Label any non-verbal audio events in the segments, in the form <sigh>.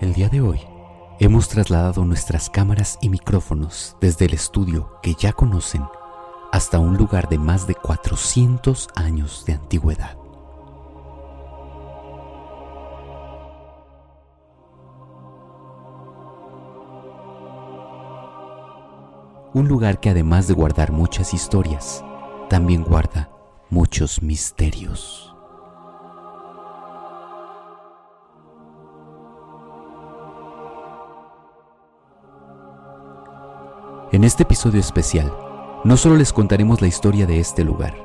El día de hoy hemos trasladado nuestras cámaras y micrófonos desde el estudio que ya conocen hasta un lugar de más de 400 años de antigüedad. Un lugar que además de guardar muchas historias, también guarda muchos misterios. En este episodio especial, no solo les contaremos la historia de este lugar,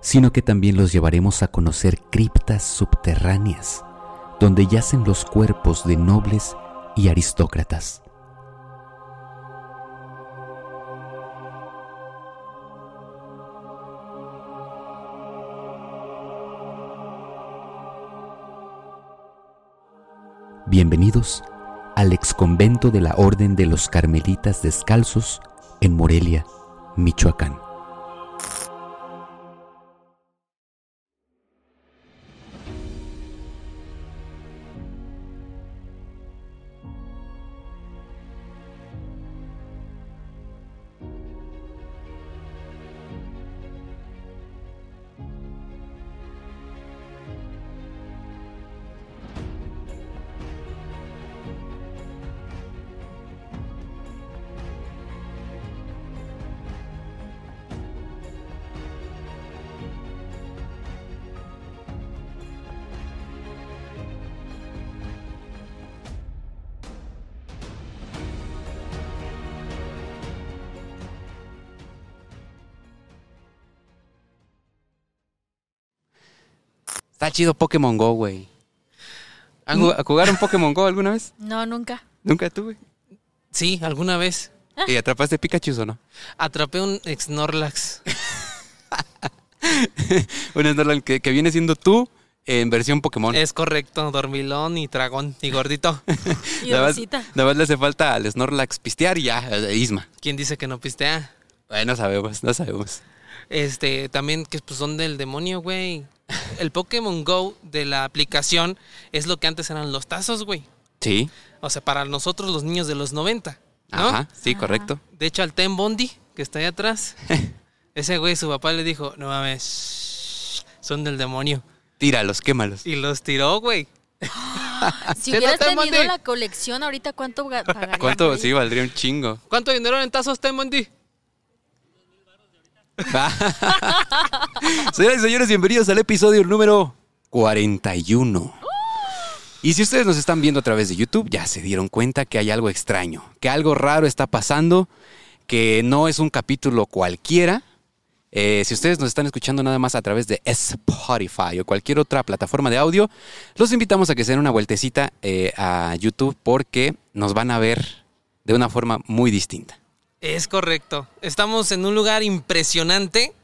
sino que también los llevaremos a conocer criptas subterráneas, donde yacen los cuerpos de nobles y aristócratas. Bienvenidos al exconvento de la Orden de los Carmelitas Descalzos en Morelia, Michoacán. Está chido Pokémon Go, güey. ¿Han jug- ¿Jugaron Pokémon Go alguna vez? No, nunca. Nunca tú, güey. Sí, alguna vez. ¿Y atrapaste Pikachu o no? Atrapé un Snorlax. <laughs> Un Snorlax que, que viene siendo tú en versión Pokémon. Es correcto, dormilón y dragón y gordito. <laughs> Y Nada más, nada más le hace falta al Snorlax pistear y ya, eh, Isma. ¿Quién dice que no pistea? Bueno, no sabemos, no sabemos. Este, también que pues, son del demonio, güey. El Pokémon Go de la aplicación es lo que antes eran los tazos, güey. Sí, O sea, para nosotros los niños de los 90, ¿no? ajá, sí, Ajá. correcto. De hecho, al Ten Bondi, que está ahí atrás, <laughs> ese güey, su papá le dijo, no mames, son del demonio. Tíralos, quémalos. Y los tiró, güey. <laughs> Si <laughs> ¿Qué no tenido la colección, ahorita cuánto ga- pagarías. ¿Cuánto? Sí, valdría un chingo. ¿Cuánto dinero en tazos Ten Bondi? <laughs> Señoras y señores, bienvenidos al episodio número 41. Y si ustedes nos están viendo a través de YouTube, ya se dieron cuenta que hay algo extraño, que algo raro está pasando, que no es un capítulo cualquiera. Eh, si ustedes nos están escuchando nada más a través de Spotify o cualquier otra plataforma de audio, los invitamos a que se den una vueltecita eh, a YouTube porque nos van a ver de una forma muy distinta. Es correcto. Estamos en un lugar impresionante,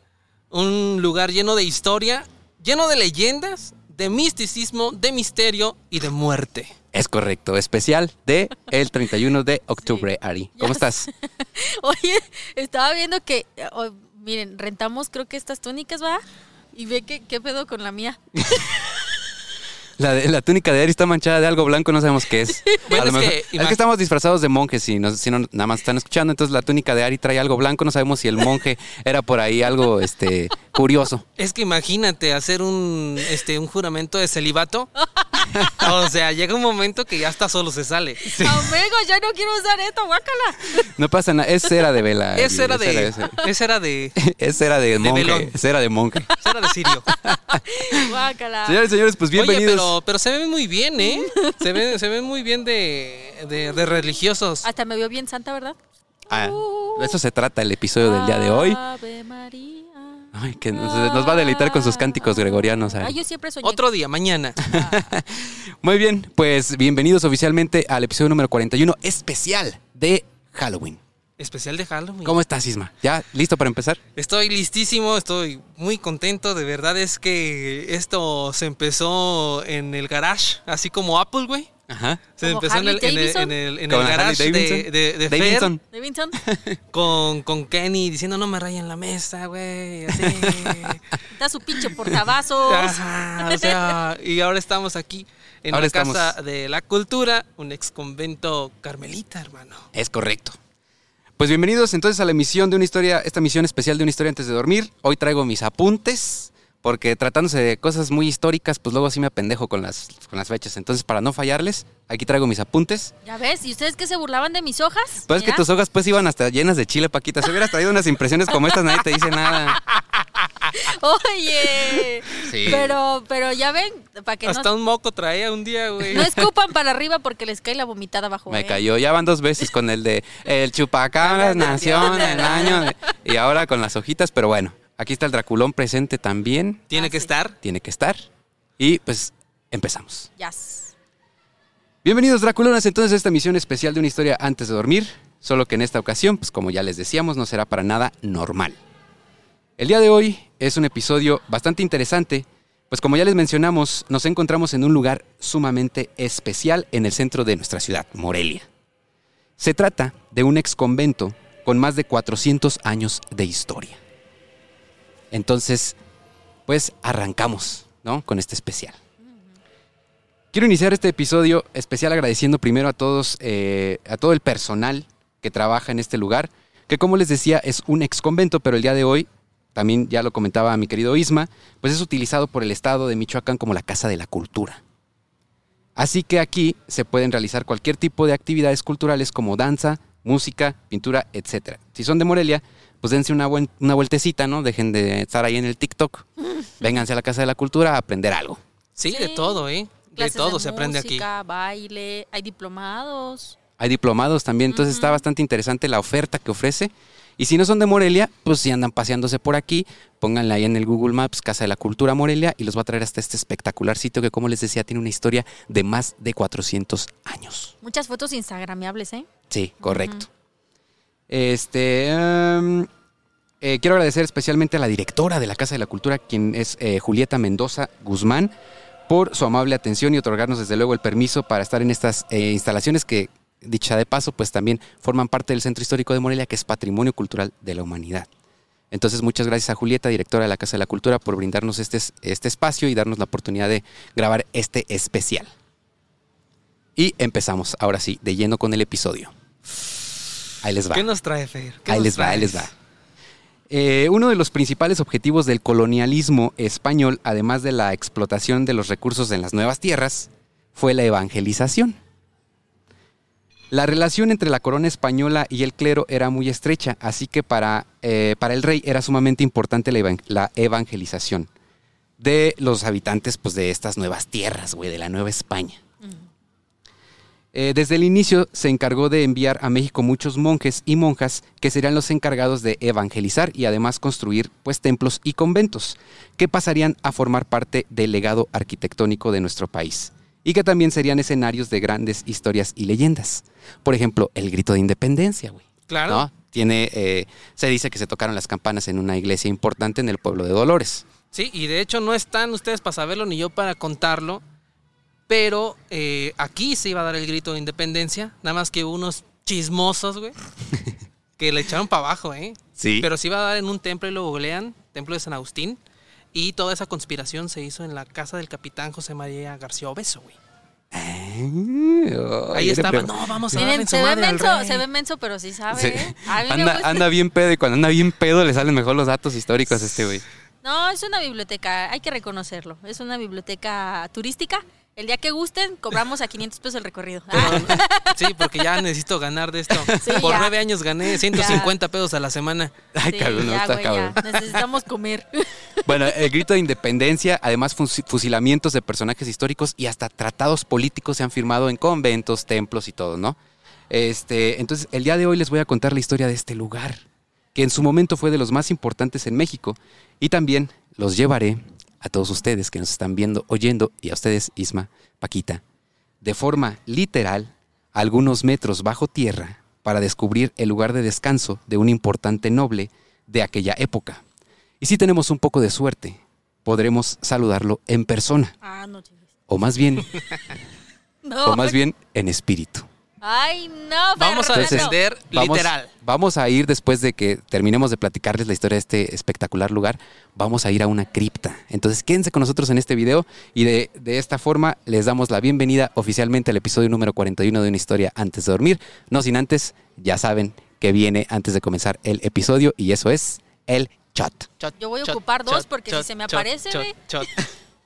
un lugar lleno de historia, lleno de leyendas, de misticismo, de misterio y de muerte. Es correcto, especial de el 31 de octubre, Ari. ¿Cómo estás? <laughs> Oye, estaba viendo que, oh, miren, rentamos creo que estas túnicas, ¿va? Y ve que, qué pedo con la mía. <laughs> La, de- la túnica de Ari está manchada de algo blanco, no sabemos qué es. <laughs> Bueno, A lo es mejor- que es imag- que estamos disfrazados de monjes, si, no, si no, nada más están escuchando, entonces la túnica de Ari trae algo blanco, no sabemos si el monje <laughs> era por ahí algo este, curioso. Es que imagínate hacer un, este, un juramento de celibato. <laughs> o sea, llega un momento que ya hasta solo se sale. Amigo, ya no quiero usar esto, guácala. No pasa nada, es cera de vela. Es Ari, era de. Es cera, Es era de. es cera de monje, es cera de monje. es era de Sirio. Guácala. Señores y señores, pues bienvenidos. Pero, pero se ven muy bien, ¿eh? <laughs> Se ven, se ven muy bien de, de, de religiosos. Hasta me vio bien santa, ¿verdad? Ah, de eso se trata el episodio del día de hoy. Ave María. Ay, que nos, nos va a deleitar con sus cánticos gregorianos. Ah, yo siempre soñé. Otro día, mañana. <laughs> Muy bien, pues bienvenidos oficialmente al episodio número 41 especial de Halloween. Especial de Halloween. ¿Cómo estás, Isma? ¿Ya listo para empezar? Estoy listísimo, estoy muy contento. De verdad es que esto se empezó en el garage, así como Apple, güey. Ajá. Se ¿Como empezó en el, en el, Davidson? en el- en el Con Harley garage de, Davidson. de, de Fer Davidson. Davidson. <laughs> con, con Kenny diciendo no me rayen la mesa, güey. Así. <laughs> Está su pinche portavasos. Ajá, o sea, y ahora estamos aquí. en Ahora la estamos- Casa de la Cultura, un ex convento carmelita, hermano. Es correcto. Pues bienvenidos entonces a la emisión de una historia, esta misión especial de una historia antes de dormir. Hoy traigo mis apuntes, porque tratándose de cosas muy históricas, pues luego sí me apendejo con las, con las fechas. Entonces, para no fallarles, aquí traigo mis apuntes. ¿Ya ves? ¿Y ustedes que se burlaban de mis hojas? Pues es que tus hojas pues iban hasta llenas de chile, Paquita. Si hubieras traído unas impresiones como estas, nadie te dice nada. <laughs> Oye. Sí. Pero, pero ya ven, para que Hasta no, un moco traía un día, güey. no escupan para arriba porque les cae la vomitada abajo. Me ¿eh? cayó. Ya van dos veces con el de el chupacabras nació en el año. de- y ahora con las hojitas, pero bueno. Aquí está el Draculón presente también. Tiene Ah, que sí. estar. Tiene que estar. Y pues empezamos. Yes. Bienvenidos Draculonas entonces a esta misión especial de una historia antes de dormir, solo que en esta ocasión, pues como ya les decíamos, no será para nada normal. El día de hoy es un episodio bastante interesante, pues como ya les mencionamos, nos encontramos en un lugar sumamente especial en el centro de nuestra ciudad, Morelia. Se trata de un ex convento con más de 400 años de historia. Entonces, pues arrancamos, ¿no? Con este especial. Quiero iniciar este episodio especial agradeciendo primero a todos, eh, a todo el personal que trabaja en este lugar, que como les decía es un ex convento, pero el día de hoy, también ya lo comentaba mi querido Isma, pues es utilizado por el Estado de Michoacán como la Casa de la Cultura. Así que aquí se pueden realizar cualquier tipo de actividades culturales como danza, música, pintura, etc. Si son de Morelia, pues dense una, buen- una vueltecita, ¿no? Dejen de estar ahí en el TikTok. <laughs> Vénganse a la Casa de la Cultura a aprender algo. Sí, de todo, ¿eh? De Clases todo se aprende aquí. música, baile, hay diplomados. Hay diplomados también, entonces está bastante interesante la oferta que ofrece. Y si no son de Morelia, pues si andan paseándose por aquí, pónganle ahí en el Google Maps Casa de la Cultura Morelia y los va a traer hasta este espectacular sitio que, como les decía, tiene una historia de más de 400 años. Muchas fotos instagramiables, ¿eh? Sí, correcto. Este. em, eh, quiero agradecer especialmente a la directora de la Casa de la Cultura, quien es eh, Julieta Mendoza Guzmán, por su amable atención y otorgarnos desde luego el permiso para estar en estas eh, instalaciones que, dicha de paso, pues también forman parte del Centro Histórico de Morelia, que es Patrimonio Cultural de la Humanidad. Entonces, muchas gracias a Julieta, directora de la Casa de la Cultura, por brindarnos este, este espacio y darnos la oportunidad de grabar este especial. Y empezamos, ahora sí, de lleno con el episodio. Ahí les va. ¿Qué nos trae, Fer? ¿Qué Ahí les va, ahí les va. Eh, uno de los principales objetivos del colonialismo español, además de la explotación de los recursos en las nuevas tierras, fue la evangelización. La relación entre la corona española y el clero era muy estrecha, así que para, eh, para el rey era sumamente importante la, evan- la evangelización de los habitantes pues, de estas nuevas tierras, güey, de la Nueva España. Eh, desde el inicio se encargó de enviar a México muchos monjes y monjas que serían los encargados de evangelizar y además construir pues templos y conventos que pasarían a formar parte del legado arquitectónico de nuestro país y que también serían escenarios de grandes historias y leyendas. Por ejemplo, el grito de independencia, güey. Claro. ¿no? Tiene, eh, se dice que se tocaron las campanas en una iglesia importante en el pueblo de Dolores. Sí, y de hecho no están ustedes para saberlo ni yo para contarlo. Pero eh, aquí se iba a dar el grito de independencia. Nada más que unos chismosos, güey. <laughs> que le echaron para abajo, ¿eh? Sí. Pero se iba a dar en un templo y lo googlean, templo de San Agustín. Y toda esa conspiración se hizo en la casa del capitán José María García Obeso, güey. Ahí estaba, no, vamos a Miren, se ve menso, se ve menso, pero sí sabe. Sí. ¿eh? Anda, anda bien pedo y cuando anda bien pedo le salen mejor los datos históricos a este güey. No, es una biblioteca, hay que reconocerlo. Es una biblioteca turística. El día que gusten, cobramos a 500 pesos el recorrido. Pero, <laughs> sí, porque ya necesito ganar de esto. Sí, Por ya. nueve años gané 150 pesos a la semana. Ay, Sí, cabrón, no, ya, está cabrón. ya. Necesitamos comer. <laughs> Bueno, el grito de independencia, además fusi- fusilamientos de personajes históricos y hasta tratados políticos se han firmado en conventos, templos y todo, ¿no? Este, entonces, el día de hoy les voy a contar la historia de este lugar, que en su momento fue de los más importantes en México, y también los llevaré a todos ustedes que nos están viendo, oyendo, y a ustedes, Isma, Paquita, de forma literal, a algunos metros bajo tierra, para descubrir el lugar de descanso de un importante noble de aquella época. Y si tenemos un poco de suerte, podremos saludarlo en persona, Ah, no o más bien, <laughs> No. o más bien en espíritu. Ay, no, Vamos a descender Vamos, literal. vamos a ir después de que terminemos de platicarles la historia de este espectacular lugar, vamos a ir a una cripta. Entonces quédense con nosotros en este video y de, de esta forma les damos la bienvenida oficialmente al episodio número 41 de Una historia antes de dormir. No sin antes, ya saben que viene antes de comenzar el episodio y eso es el chat. Yo voy a ocupar dos porque si se me aparece. <laughs>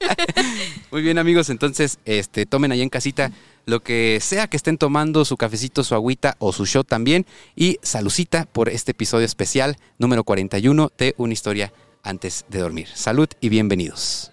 <laughs> Muy bien amigos, entonces este, tomen ahí en casita lo que sea que estén tomando, su cafecito, su agüita o su shot también. Y salucita por este episodio especial número 41 de Una historia antes de dormir. Salud y bienvenidos.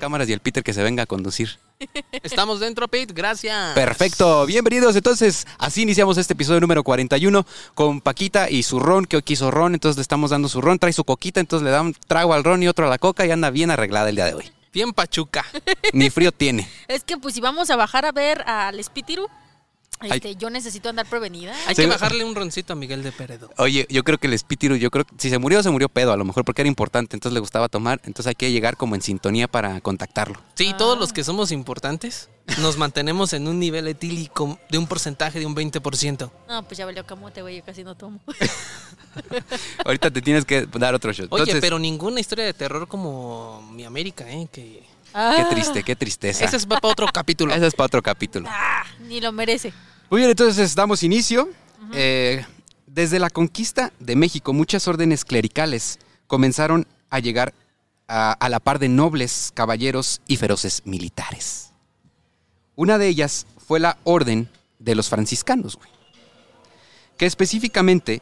Cámaras y el Peter que se venga a conducir. <laughs> Estamos dentro, Pete. Gracias. Perfecto, bienvenidos. Entonces, así iniciamos este episodio número 41 con Paquita y su ron, que hoy quiso ron, entonces le estamos dando su ron, trae su coquita, entonces le da un trago al ron y otro a la coca y anda bien arreglada el día de hoy. Bien pachuca. Ni frío tiene. <laughs> Es que pues si vamos a bajar a ver al Espíritu, Ay. este, yo necesito andar prevenida. Hay Sí. que bajarle un roncito a Miguel de Peredo. Oye, yo creo que el espíritu, yo creo que si se murió, se murió pedo, a lo mejor porque era importante, entonces le gustaba tomar, entonces hay que llegar como en sintonía para contactarlo. Sí, todos los que somos importantes nos mantenemos en un nivel etílico de un porcentaje de un 20%. No, pues ya valió camote, güey, yo casi no tomo. <laughs> Ahorita te tienes que dar otro shot. Oye, Entonces, pero ninguna historia de terror como mi América, ¿eh? Que... Qué triste, qué tristeza. Ese es para otro capítulo. Ese es para otro capítulo. Ah, ni lo merece. Muy bien, entonces damos inicio. Eh, desde la conquista de México, muchas órdenes clericales comenzaron a llegar a, a la par de nobles, caballeros y feroces militares. Una de ellas fue la orden de los franciscanos, güey, que específicamente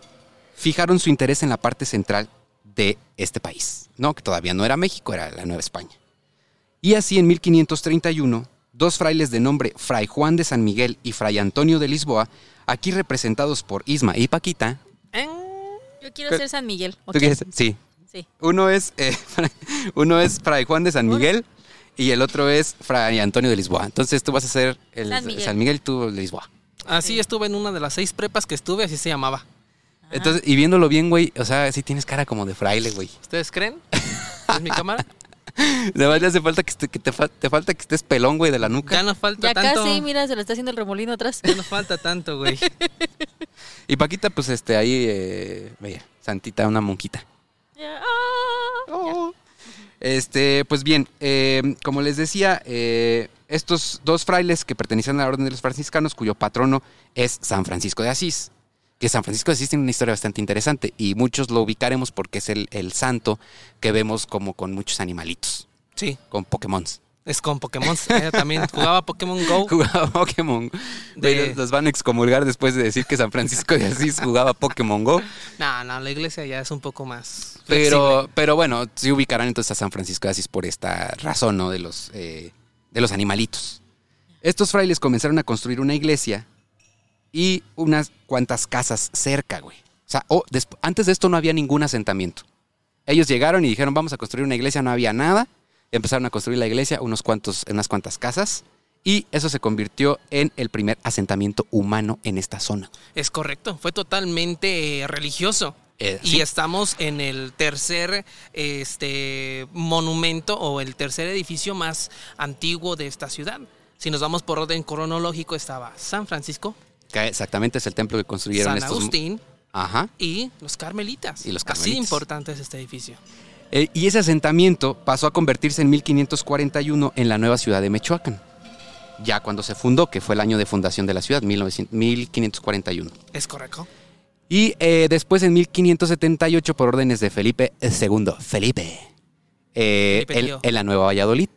fijaron su interés en la parte central de este país, ¿no? Que todavía no era México, era la Nueva España. Y así en 1531, dos frailes de nombre Fray Juan de San Miguel y Fray Antonio de Lisboa, aquí representados por Isma y Paquita. Yo quiero ser San Miguel. ¿Tú quieres? Sí. Sí. Uno es, eh, <laughs> uno es Fray Juan de San Miguel y el otro es Fray Antonio de Lisboa. Entonces tú vas a ser el San Miguel. San Miguel tú de Lisboa. así estuve en una de las seis prepas que estuve, así se llamaba. Entonces, y viéndolo bien, güey, o sea, sí tienes cara como de fraile, güey. ¿Ustedes creen? ¿Es mi cámara? <laughs> <laughs> Además, le hace falta que, te, fa- te falta que estés pelón, güey, de la nuca. Ya nos falta Ya tanto. casi, mira, se lo está haciendo el remolino atrás. Ya nos falta tanto, güey. <laughs> Y Paquita, pues, este, ahí, eh, santita, una monquita. Ya, ah, Oh. Este, pues bien, eh, como les decía, eh, estos dos frailes que pertenecían a la Orden de los Franciscanos, cuyo patrono es San Francisco de Asís, que San Francisco de Asís tiene una historia bastante interesante y muchos lo ubicaremos porque es el, el santo que vemos como con muchos animalitos, Sí, con Pokémon. es con Pokémon. Ella también jugaba Pokémon Go. <laughs> Jugaba Pokémon. De- Los van a excomulgar después de decir que San Francisco de Asís jugaba Pokémon Go. <laughs> No, no, la iglesia ya es un poco más. Pero, pero bueno, sí ubicarán entonces a San Francisco de Asís por esta razón, ¿no? De los, eh, de los animalitos. Estos frailes comenzaron a construir una iglesia y unas cuantas casas cerca, güey. O sea, oh, antes de esto no había ningún asentamiento. Ellos llegaron y dijeron, vamos a construir una iglesia, no había nada. Empezaron a construir la iglesia, unos cuantos, unas cuantas casas. Y eso se convirtió en el primer asentamiento humano en esta zona. Es correcto, fue totalmente eh, religioso. Eh, Y sí. estamos en el tercer este, monumento o el tercer edificio más antiguo de esta ciudad. Si nos vamos por orden cronológico, estaba San Francisco, Que exactamente es el templo que construyeron San estos. Agustín Ajá. y los Carmelitas. Y los Así Carmelitas. importante es este edificio. Eh, y ese asentamiento pasó a convertirse en 1541 en la nueva ciudad de Michoacán. Ya cuando se fundó, que fue el año de fundación de la ciudad, 1900 1541. ¿Es correcto? Y eh, después en 1578, por órdenes de Felipe II, Felipe, eh, Felipe en, la Nueva Valladolid,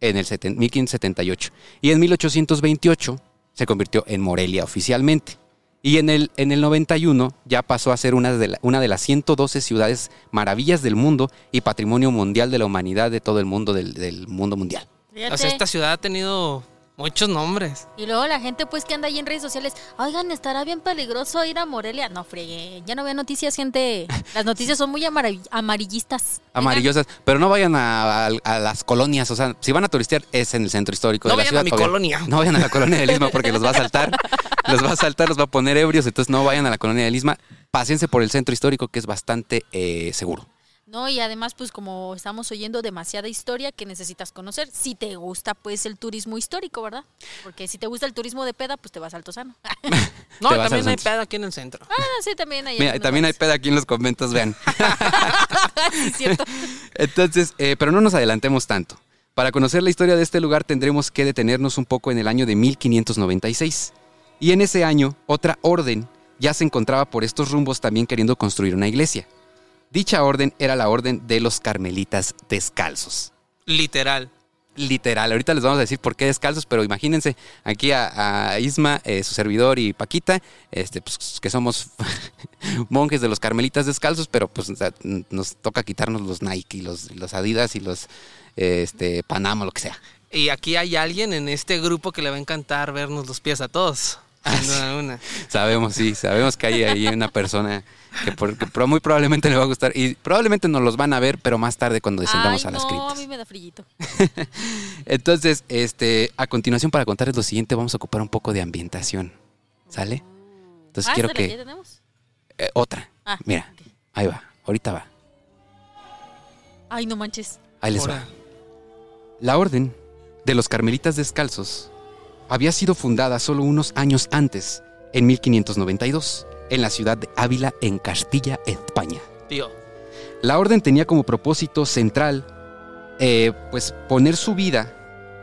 en el seten- 1578. Y en 1828 se convirtió en Morelia oficialmente. Y en el, en el 91 ya pasó a ser una de, la- una de las 112 ciudades maravillas del mundo y patrimonio mundial de la humanidad de todo el mundo, del, del mundo mundial. Fíjate. O sea, esta ciudad ha tenido muchos nombres. Y luego la gente pues que anda ahí en redes sociales, oigan, estará bien peligroso ir a Morelia. No, fregué, ya no veo noticias, gente. Las noticias son muy amara- amarillistas. <laughs> Amarillosas, pero no vayan a, a- a las colonias, o sea, si van a turistear es en el centro histórico No de la vayan ciudad. a mi colonia. No vayan a la colonia del Istmo porque los va a saltar, <laughs> los va a saltar, los va a poner ebrios, entonces no vayan a la colonia del Istmo. Pásense por el centro histórico que es bastante eh, seguro. No, y además, pues como estamos oyendo demasiada historia que necesitas conocer, si te gusta, pues el turismo histórico, ¿verdad? Porque si te gusta el turismo de peda, pues te vas a Altozano. <laughs> <laughs> No, también al hay pedo aquí en el centro. ah, sí, también hay. Mira, también hay peda aquí en los conventos, vean. <laughs> sí, cierto. Entonces, eh, pero no nos adelantemos tanto. Para conocer la historia de este lugar tendremos que detenernos un poco en el año de 1596. Y en ese año, otra orden ya se encontraba por estos rumbos también queriendo construir una iglesia. Dicha orden era la orden de los carmelitas descalzos. Literal. Literal, ahorita les vamos a decir por qué descalzos, pero imagínense aquí a, a Isma, eh, su servidor y Paquita, este, pues, que somos <laughs> monjes de los carmelitas descalzos, pero pues o sea, n- nos toca quitarnos los Nike, los, los Adidas y los eh, este, Panama, lo que sea. Y aquí hay alguien en este grupo que le va a encantar vernos los pies a todos. Ah, Sin duda <laughs> alguna. Sabemos, sí, sabemos que hay ahí una persona que, por- que pro- muy probablemente le va a gustar y probablemente nos los van a ver, pero más tarde cuando descendamos Ay, a las no, criptas. a mí me da frillito. <laughs> Entonces, este, a continuación, para contarles lo siguiente, vamos a ocupar un poco de ambientación. ¿Sale? Entonces ah, quiero que. ¿ya tenemos? eh, otra. Ah, Mira, ahí va. Ahorita va. Ay, no manches. Ahí les va. La orden de los carmelitas descalzos había sido fundada solo unos años antes, en 1592, en la ciudad de Ávila, en Castilla, España. tío. La orden tenía como propósito central, eh, pues, poner su vida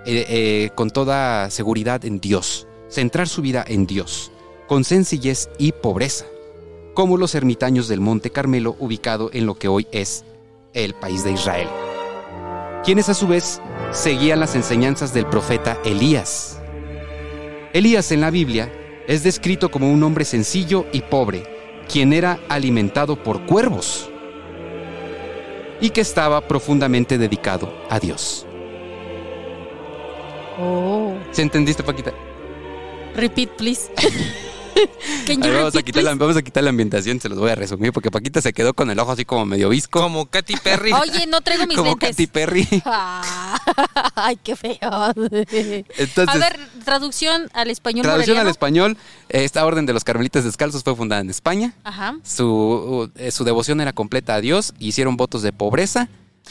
eh, eh, con toda seguridad en Dios, centrar su vida en Dios, con sencillez y pobreza, como los ermitaños del Monte Carmelo ubicado en lo que hoy es el país de Israel, quienes a su vez seguían las enseñanzas del profeta Elías. Elías en la Biblia es descrito como un hombre sencillo y pobre, quien era alimentado por cuervos y que estaba profundamente dedicado a Dios. Oh. ¿Se entendiste, Paquita? Repeat, please. <laughs> <laughs> A ver, vamos, a quitar la, please? vamos a quitar la ambientación, se los voy a resumir, porque Paquita se quedó con el ojo así como medio visco, Como Katy Perry. <laughs> Oye, no traigo mis como lentes. Katy Perry. <laughs> Ah, Ay, qué feo. Entonces, a ver, traducción al español traducción al español, esta orden de los carmelitas descalzos fue fundada en España. Ajá. Su, eh, su devoción era completa a Dios, hicieron votos de pobreza,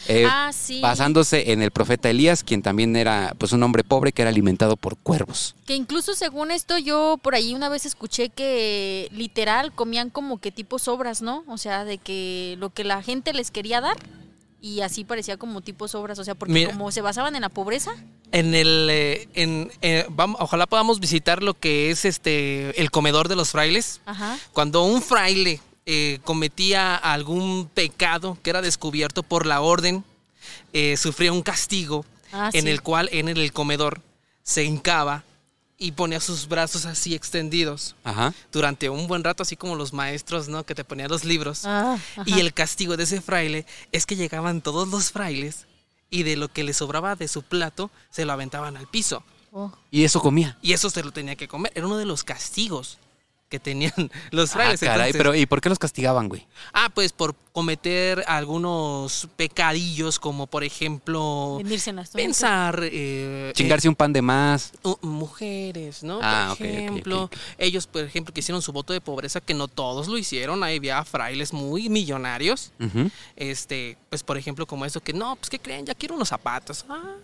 eh, ah, sí. basándose en el profeta Elías, quien también era pues un hombre pobre que era alimentado por cuervos. Que incluso según esto yo por ahí una vez escuché que literal comían como que tipo sobras, ¿no? O sea, de que lo que la gente les quería dar y así parecía como tipo sobras, o sea, porque Mira. como se basaban en la pobreza. En el, eh, en, eh, vam- ojalá podamos visitar lo que es este el comedor de los frailes. Ajá. Cuando un fraile eh, cometía algún pecado que era descubierto por la orden, eh, sufría un castigo Ah, en sí. el cual en el comedor se hincaba y ponía sus brazos así extendidos Ajá. durante un buen rato, así como los maestros, ¿no? Que te ponían los libros. Ah. Y el castigo de ese fraile es que llegaban todos los frailes y de lo que le sobraba de su plato se lo aventaban al piso. Oh. Y eso comía. Y eso se lo tenía que comer. Era uno de los castigos que tenían <laughs> los Ah, frailes. caray, Entonces- pero ¿y por qué los castigaban, güey? Ah, pues por cometer algunos pecadillos como por ejemplo Venirse en las pensar eh, Chingarse un pan de más. eh, uh, mujeres, ¿no? Ah, por ejemplo, ellos por ejemplo que hicieron su voto de pobreza que no todos lo hicieron, ahí había frailes muy millonarios. Este, pues por ejemplo, como eso que no, pues que creen, ya quiero unos zapatos. Ah,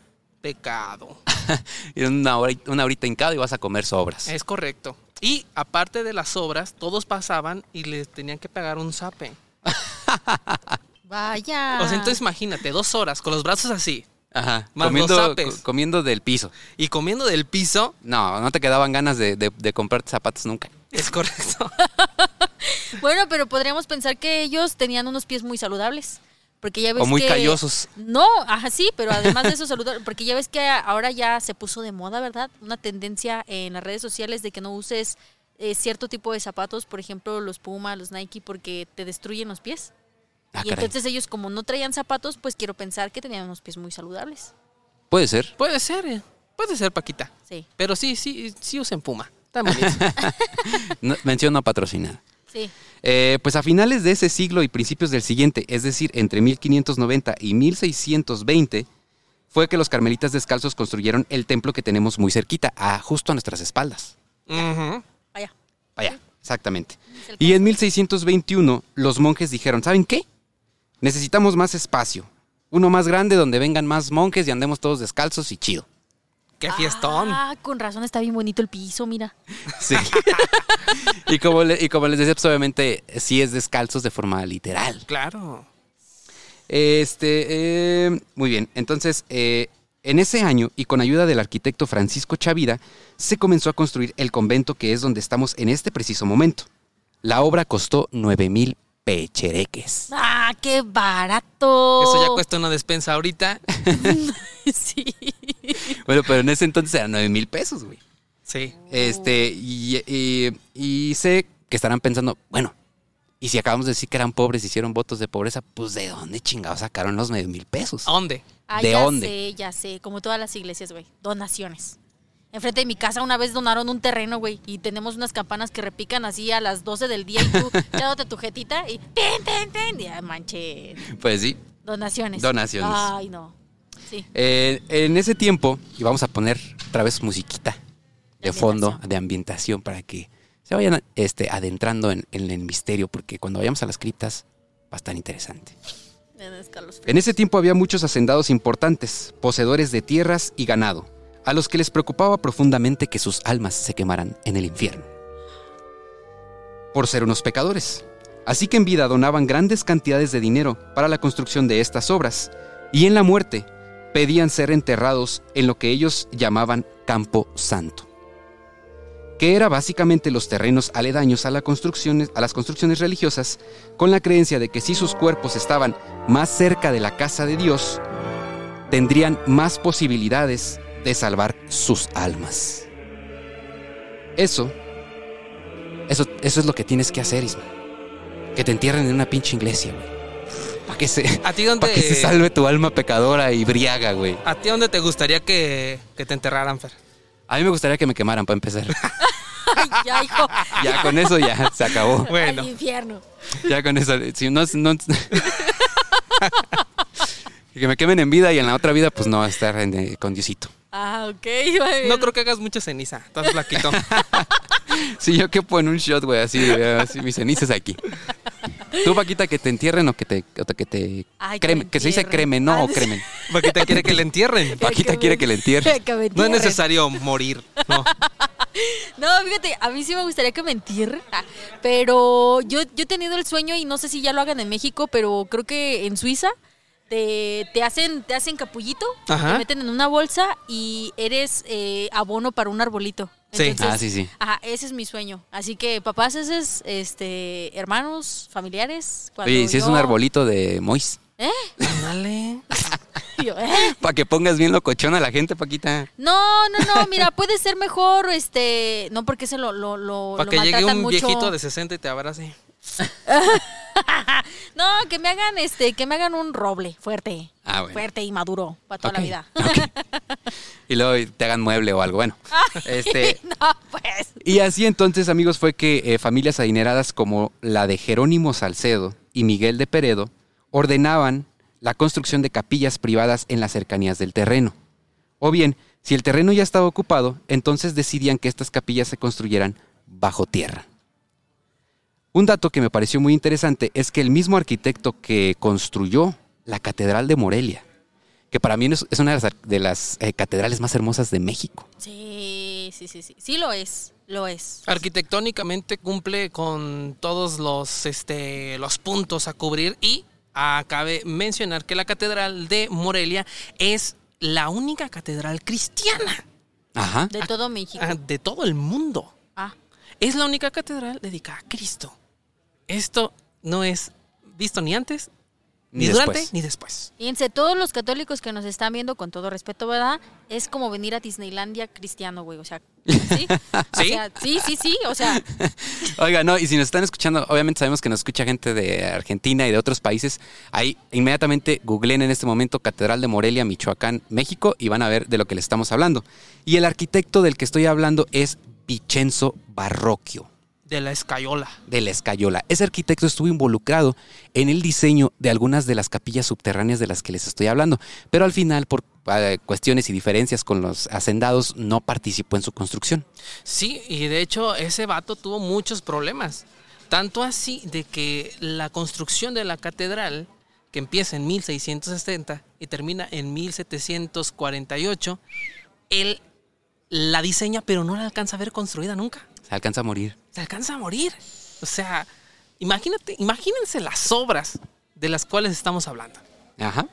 pecado. <laughs> Y una, hora, una horita hincado y vas a comer sobras. Es correcto. Y aparte de las obras, todos pasaban y les tenían que pagar un zape. <laughs> Vaya. O sea, entonces imagínate, dos horas con los brazos así Ajá. Más Comiendo, los zapes. co- comiendo del piso. y comiendo del piso. No, no te quedaban ganas de, de, de comprarte zapatos nunca. Es correcto. <laughs> Bueno, pero podríamos pensar que ellos tenían unos pies muy saludables. Porque ya ves O muy que- callosos. No, ajá, sí, pero además de eso saludar, porque ya ves que ahora ya se puso de moda, ¿verdad? Una tendencia en las redes sociales de que no uses eh, cierto tipo de zapatos, por ejemplo, los Puma, los Nike, porque te destruyen los pies. Ah, y caray. entonces ellos como no traían zapatos, pues quiero pensar que tenían unos pies muy saludables. Puede ser. Puede ser, eh, puede ser, Paquita. Sí, Pero sí, sí, sí usen Puma. Está bonito. <laughs> No, mención no patrocinada. Sí. Eh, pues a finales de ese siglo y principios del siguiente, es decir, entre 1590 y 1620, fue que los carmelitas descalzos construyeron el templo que tenemos muy cerquita, a, justo a nuestras espaldas. Ujú. Vaya. Vaya, exactamente. es el Y en 1621 los monjes dijeron, ¿saben qué? Necesitamos más espacio. Uno más grande donde vengan más monjes y andemos todos descalzos y chido. Qué fiestón. Ah, con razón está bien bonito el piso, mira. Sí. <laughs> y, como le- y como les decía, pues obviamente sí es descalzos de forma literal. Claro. Este, eh, muy bien. Entonces, eh, en ese año y con ayuda del arquitecto Francisco Chavira, se comenzó a construir el convento que es donde estamos en este preciso momento. La obra costó 9 mil pechereques. Ah, qué barato. Eso ya cuesta una despensa ahorita. <laughs> <laughs> sí. Bueno, pero en ese entonces eran 9 mil pesos, güey. Sí. Este, y, y- y sé que estarán pensando, bueno, y si acabamos de decir que eran pobres, hicieron votos de pobreza, pues ¿de dónde chingados sacaron los 9 mil pesos? ¿A dónde? Ah, ¿De ya dónde? sé, ya sé. Como todas las iglesias, güey. Donaciones. Enfrente de mi casa una vez donaron un terreno, güey. Y tenemos unas campanas que repican así a las 12 del día y tú <laughs> echándote tu jetita y ¡ten, ten, ten! Ya, manche. Pues sí. Donaciones. Donaciones. Ay, no. Sí. Eh, en ese tiempo, y vamos a poner otra vez musiquita de De fondo, de ambientación, para que se vayan este, adentrando en, en el misterio, porque cuando vayamos a las criptas va a estar interesante. En ese tiempo había muchos hacendados importantes, poseedores de tierras y ganado, a los que les preocupaba profundamente que sus almas se quemaran en el infierno. Por ser unos pecadores. Así que en vida donaban grandes cantidades de dinero para la construcción de estas obras, y en la muerte pedían ser enterrados en lo que ellos llamaban Campo Santo, que era básicamente los terrenos aledaños a, las construcciones religiosas, con la creencia de que si sus cuerpos estaban más cerca de la casa de Dios, tendrían más posibilidades de salvar sus almas. Eso, eso, eso es lo que tienes que hacer, Isma. Que te entierren en una pinche iglesia, güey. Para que se, ¿A ti dónde, pa' que se salve tu alma pecadora y briaga, güey. ¿A ti dónde te gustaría que, que te enterraran, Fer? A mí me gustaría que me quemaran para empezar. <laughs> Ay, ya, hijo. Ya con eso ya se acabó. <laughs> Bueno. Al infierno. Ya con eso. Si no, no- <laughs> que me quemen en vida y en la otra vida, pues no, estar en- eh, con Diosito. Ah, ok. No creo que hagas mucha ceniza. Estás flaquito. Sí, yo quepo en un shot, güey, así, eh, así mis cenizas aquí. Tú, Paquita, que te entierren o que te, o que te Ay, que cremen, me que se dice cremen, ¿no? Ah, O cremen. <laughs> Paquita quiere que le entierren. Paquita quiere que le entierren. <laughs> Que No es necesario morir. No. <laughs> No, fíjate, a mí sí me gustaría que me entierren. Ah, Pero yo, yo he tenido el sueño y no sé si ya lo hagan en México, pero creo que en Suiza te, te hacen te hacen capullito, Ajá. te meten en una bolsa y eres eh, abono para un arbolito. Sí. Ah, sí, sí. Ajá, ese es mi sueño. Así que papás, ese es, este, hermanos, familiares. cuando Oye, si es un arbolito de Mois. ¿Eh? Ándale. <laughs> Yo, ¿eh? Para que pongas bien locochón a la gente, Paquita. No, no, no, mira, puede ser mejor, este, no porque se lo, lo, lo, Para lo que llegue un mucho. viejito de 60 y te abrace. <laughs> <laughs> No, que me hagan este, que me hagan un roble fuerte. Ah, bueno. Fuerte y maduro para toda la vida. Y luego te hagan mueble o algo. Bueno, <laughs> este, <laughs> no, pues. Y así entonces, amigos, fue que eh, familias adineradas como la de Jerónimo Salcedo y Miguel de Peredo ordenaban la construcción de capillas privadas en las cercanías del terreno. O bien, si el terreno ya estaba ocupado, entonces decidían que estas capillas se construyeran bajo tierra. Un dato que me pareció muy interesante es que el mismo arquitecto que construyó la Catedral de Morelia, que para mí es una de las, de las, eh, catedrales más hermosas de México. Sí, sí, sí, sí. Sí lo es, lo es. Arquitectónicamente cumple con todos los, este, los puntos a cubrir y ah, cabe mencionar que la Catedral de Morelia es la única catedral cristiana Ajá. De todo México. ah, de todo el mundo. Ah, Es la única catedral dedicada a Cristo. Esto no es visto ni antes Ni, durante ni después. Fíjense, todos los católicos que nos están viendo, con todo respeto, ¿verdad? Es como venir a Disneylandia cristiano, güey. O sea, ¿sí? <laughs> O ¿Sí? sea, sí, sí, sí. O sea, <laughs> Oiga, no, y si nos están escuchando, obviamente sabemos que nos escucha gente de Argentina y de otros países. Ahí inmediatamente googleen en este momento Catedral de Morelia, Michoacán, México, y van a ver de lo que les estamos hablando. Y el arquitecto del que estoy hablando es Vicenzo Barrocchio. De la escayola. de la Escayola. Ese arquitecto estuvo involucrado en el diseño de algunas de las capillas subterráneas de las que les estoy hablando, pero al final, por eh, cuestiones y diferencias con los hacendados, no participó en su construcción. Sí, y de hecho ese vato tuvo muchos problemas. Tanto así de que la construcción de la catedral, que empieza en 1670 y termina en 1748, él la diseña pero no la alcanza a ver construida nunca. Se alcanza a morir. Se alcanza a morir. O sea, imagínate, imagínense las obras de las cuales estamos hablando. Ajá.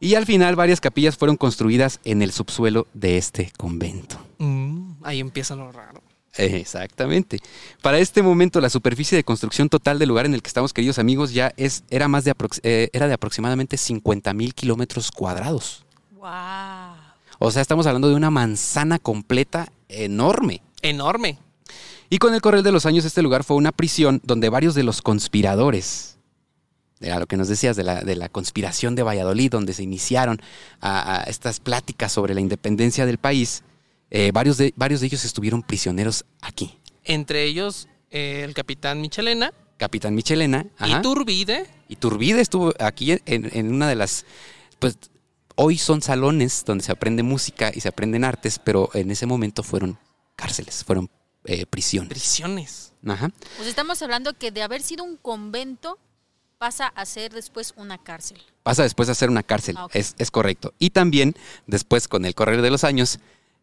Y al final, varias capillas fueron construidas en el subsuelo de este convento. Mm, ahí empieza lo raro. Exactamente. Para este momento, la superficie de construcción total del lugar en el que estamos, queridos amigos, ya es, era, más de, eh, era de aproximadamente 50 mil kilómetros cuadrados. wow. O sea, estamos hablando de una manzana completa enorme. Enorme. Y con el correr de los años, este lugar fue una prisión donde varios de los conspiradores, era lo que nos decías de la, de la conspiración de Valladolid, donde se iniciaron a, a estas pláticas sobre la independencia del país, eh, varios, de, varios de ellos estuvieron prisioneros aquí. Entre ellos eh, el capitán Michelena, Capitán Michelena ajá, Iturbide, Iturbide estuvo aquí en, en una de las, pues hoy son salones donde se aprende música y se aprenden artes, pero en ese momento fueron cárceles, fueron eh, prisiones. prisiones. Ajá. Pues estamos hablando que de haber sido un convento pasa a ser después una cárcel. Pasa después a ser una cárcel, Ah, es, es correcto. Y también, después, con el correr de los años,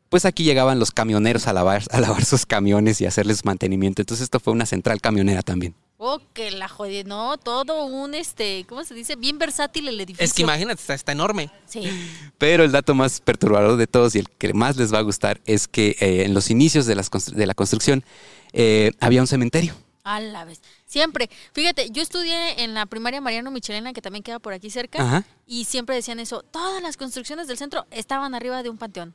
pues aquí llegaban los camioneros a lavar, a lavar sus camiones y hacerles mantenimiento. Entonces esto fue una central camionera también. Oh, que la jode, no, todo un este, ¿cómo se dice? Bien versátil el edificio. Es que imagínate, está, está enorme. Sí. Pero el dato más perturbador de todos y el que más les va a gustar es que eh, en los inicios de, las constru- de la construcción eh, había un cementerio. A la vez. Siempre. Fíjate, yo estudié en la primaria Mariano Michelena, que también queda por aquí cerca, Ajá. y siempre decían eso. Todas las construcciones del centro estaban arriba de un panteón.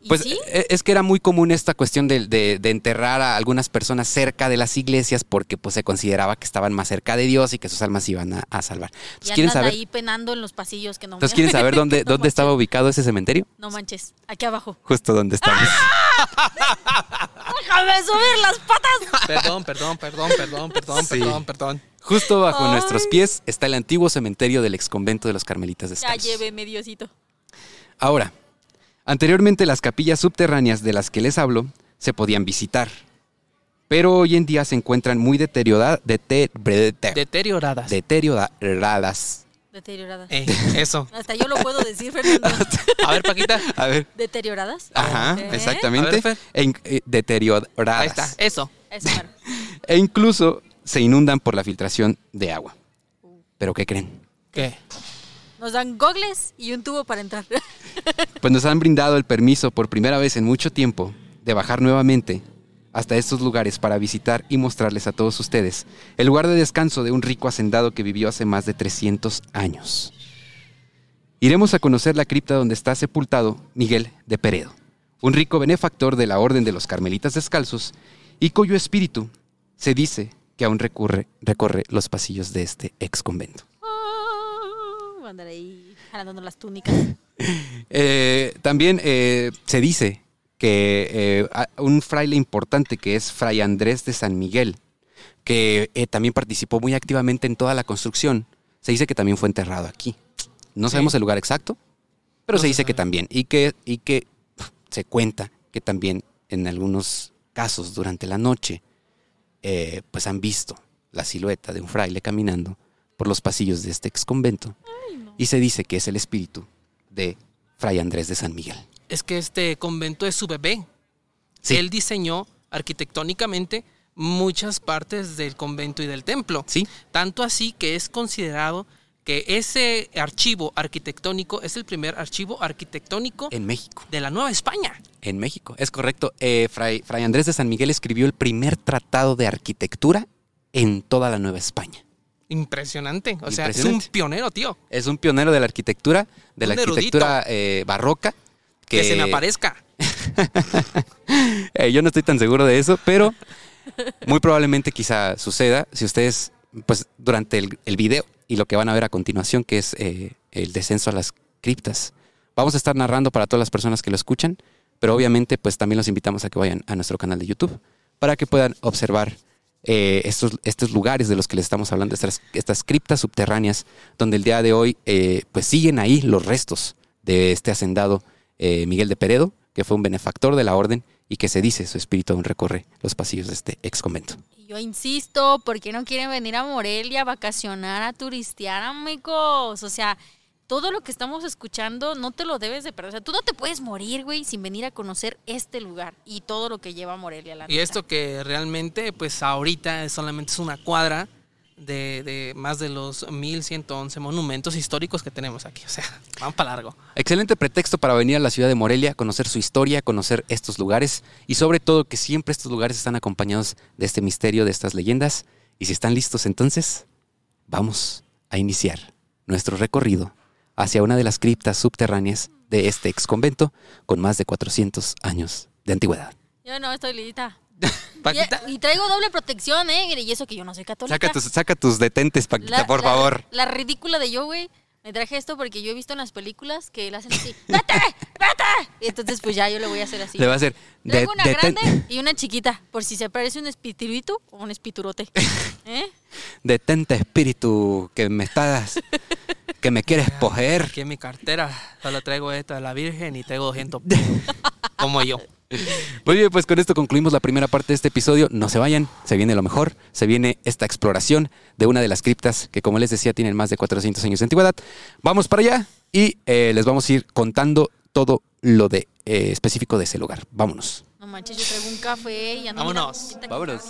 ¿Y Pues sí? eh, es que era muy común esta cuestión de, de- de enterrar a algunas personas cerca de las iglesias porque pues se consideraba que estaban más cerca de Dios y que sus almas iban a, a salvar. y Entonces, ¿quieren andan saber, ahí penando en los pasillos que no entonces, ¿quieren <laughs> saber dónde, <laughs> No dónde estaba ubicado ese cementerio? No manches, aquí abajo. Justo donde estamos. <laughs> ¡Déjame subir las patas! Perdón, perdón, perdón, perdón, perdón, Sí. perdón, perdón. Justo bajo Ay. nuestros pies está el antiguo cementerio del exconvento de los Carmelitas Ya Descalzos. lléveme, Diosito. Ahora, anteriormente las capillas subterráneas de las que les hablo se podían visitar, pero hoy en día se encuentran muy deterioradas, Deterioradas. deterioradas. Deterioradas. Eh, eso. <laughs> Hasta yo lo puedo decir, Fernando. <laughs> A ver, Paquita. A ver, ¿Deterioradas? ajá, ¿Eh? exactamente. Ver. E eh, deterioradas. Ahí está. Eso. Eso, claro. <laughs> E incluso se inundan por la filtración de agua. ¿Pero qué creen? ¿Qué? Nos dan gogles y un tubo para entrar. <laughs> Pues nos han brindado el permiso por primera vez en mucho tiempo de bajar nuevamente hasta estos lugares para visitar y mostrarles a todos ustedes el lugar de descanso de un rico hacendado que vivió hace más de 300 años. Iremos a conocer la cripta donde está sepultado Miguel de Peredo, un rico benefactor de la Orden de los Carmelitas Descalzos y cuyo espíritu se dice que aún recorre los pasillos de este ex convento. A andar ahí jalándonos las túnicas. <laughs> Eh, también eh, se dice que eh, un fraile importante que es Fray Andrés de San Miguel, que eh, también participó muy activamente en toda la construcción, se dice que también fue enterrado aquí. No Sí. sabemos el lugar exacto, pero No se se dice que también. Y que, y que se cuenta que también en algunos casos durante la noche, eh, pues han visto la silueta de un fraile caminando por los pasillos de este ex convento. Y se dice que es el espíritu de Fray Andrés de San Miguel. Es que este convento es su bebé. Sí. Él diseñó arquitectónicamente muchas partes del convento y del templo. Sí, Tanto así que es considerado que ese archivo arquitectónico es el primer archivo arquitectónico en México. de la Nueva España. En México, es correcto. Eh, Fray, Fray Andrés de San Miguel escribió el primer tratado de arquitectura en toda la Nueva España. Impresionante. O sea, es un pionero, tío. Es un pionero de la arquitectura, de la Un arquitectura eh, barroca. Que... se me aparezca. <laughs> Eh, yo no estoy tan seguro de eso, pero muy probablemente quizá suceda si ustedes, pues durante el, el video y lo que van a ver a continuación, que es eh, el descenso a las criptas. Vamos a estar narrando para todas las personas que lo escuchan, pero obviamente pues también los invitamos a que vayan a nuestro canal de YouTube para que puedan observar eh, estos, estos lugares de los que les estamos hablando, estas, estas criptas subterráneas, donde el día de hoy eh, pues siguen ahí los restos de este hacendado eh, Miguel de Peredo, que fue un benefactor de la orden y que se dice su espíritu aún recorre los pasillos de este ex convento. Yo insisto, ¿por qué no quieren venir a Morelia a vacacionar, a turistear, amigos? O sea, todo lo que estamos escuchando no te lo debes de perder. O sea, tú no te puedes morir, güey, sin venir a conocer este lugar y todo lo que lleva a Morelia. La Y neta. esto que realmente, pues ahorita es solamente es una cuadra de, de más de los 1111 monumentos históricos que tenemos aquí. O sea, <laughs> van para largo. Excelente pretexto para venir a la ciudad de Morelia, conocer su historia, conocer estos lugares y sobre todo que siempre estos lugares están acompañados de este misterio, de estas leyendas. Y si están listos entonces, vamos a iniciar nuestro recorrido hacia una de las criptas subterráneas de este ex convento con más de 400 años de antigüedad. Yo no estoy lista. <laughs> Paquita, Y, y traigo doble protección, ¿eh? Y eso que yo no soy católica. Saca tus, saca tus detentes, Paquita, La- por la- favor. La ridícula de yo, güey. Me traje esto porque yo he visto en las películas que le hacen así, <laughs> ¡vete! ¡vete! Y entonces, pues ya yo le voy a hacer así. Le va a hacer... de- Traigo una grande y una chiquita, por si se parece un espitiruito o un espiturote. <laughs> ¿Eh? Detente, espíritu, que me estás... que me quieres poseer. aquí en mi cartera solo traigo esta de la Virgen y traigo 200 <laughs> como yo. Muy bien, pues con esto concluimos la primera parte de este episodio. No se vayan, se viene lo mejor. Se viene esta exploración de una de las criptas que, como les decía, tienen más de 400 años de antigüedad. Vamos para allá y eh, les vamos a ir contando todo lo de eh, específico de ese lugar. Vámonos. No manches, yo traigo un café y ando Vámonos, mira, vámonos.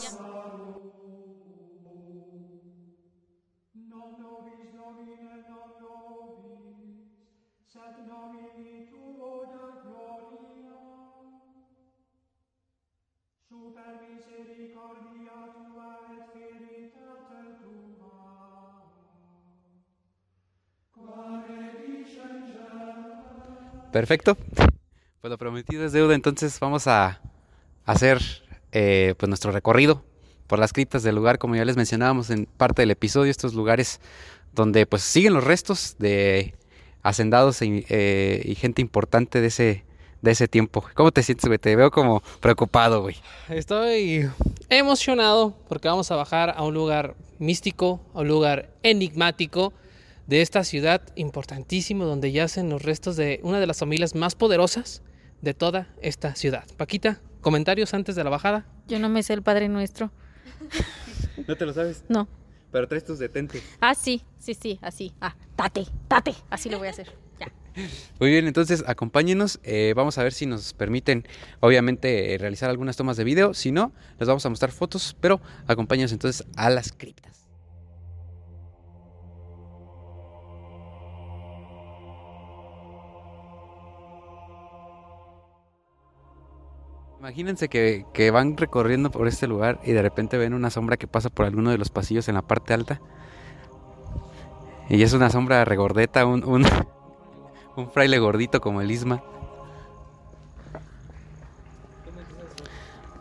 Perfecto. Pues lo prometido es deuda, entonces vamos a hacer eh, pues nuestro recorrido por las criptas del lugar, como ya les mencionábamos en parte del episodio, estos lugares donde pues siguen los restos de hacendados y, eh, gente importante de ese, de ese tiempo. ¿Cómo te sientes, güey? Te veo como preocupado, güey. Estoy emocionado porque vamos a bajar a un lugar místico, a un lugar enigmático de esta ciudad importantísimo donde yacen los restos de una de las familias más poderosas de toda esta ciudad. Paquita, comentarios antes de la bajada. Yo no me sé el Padre Nuestro. <laughs> ¿No te lo sabes? No. Pero traes tus detentes. Ah, sí, sí, sí, así. Ah, tate, tate. Así lo voy a hacer. Ya. Muy bien, entonces acompáñenos. eh, vamos a ver si nos permiten, obviamente, realizar algunas tomas de video. Si no, les vamos a mostrar fotos, pero acompáñenos entonces a las criptas. Imagínense que, van recorriendo por este lugar y de repente ven una sombra que pasa por alguno de los pasillos en la parte alta. Y es una sombra regordeta, un, un, <laughs> un fraile gordito como el Isma.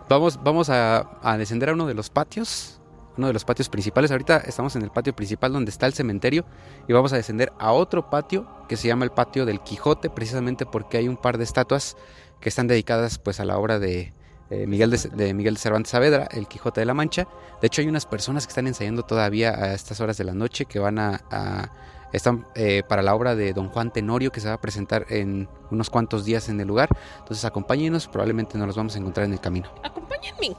Vamos, vamos a, a descender a uno de los patios, uno de los patios principales. Ahorita estamos en el patio principal donde está el cementerio y vamos a descender a otro patio que se llama el patio del Quijote, precisamente porque hay un par de estatuas que están dedicadas pues a la obra de, eh, Miguel, de, Miguel de Cervantes Saavedra, el Quijote de la Mancha. De hecho hay unas personas que están ensayando todavía a estas horas de la noche que van a, a están eh, para la obra de Don Juan Tenorio que se va a presentar en unos cuantos días en el lugar. Entonces acompáñenos, probablemente nos los vamos a encontrar en el camino. Acompáñenme.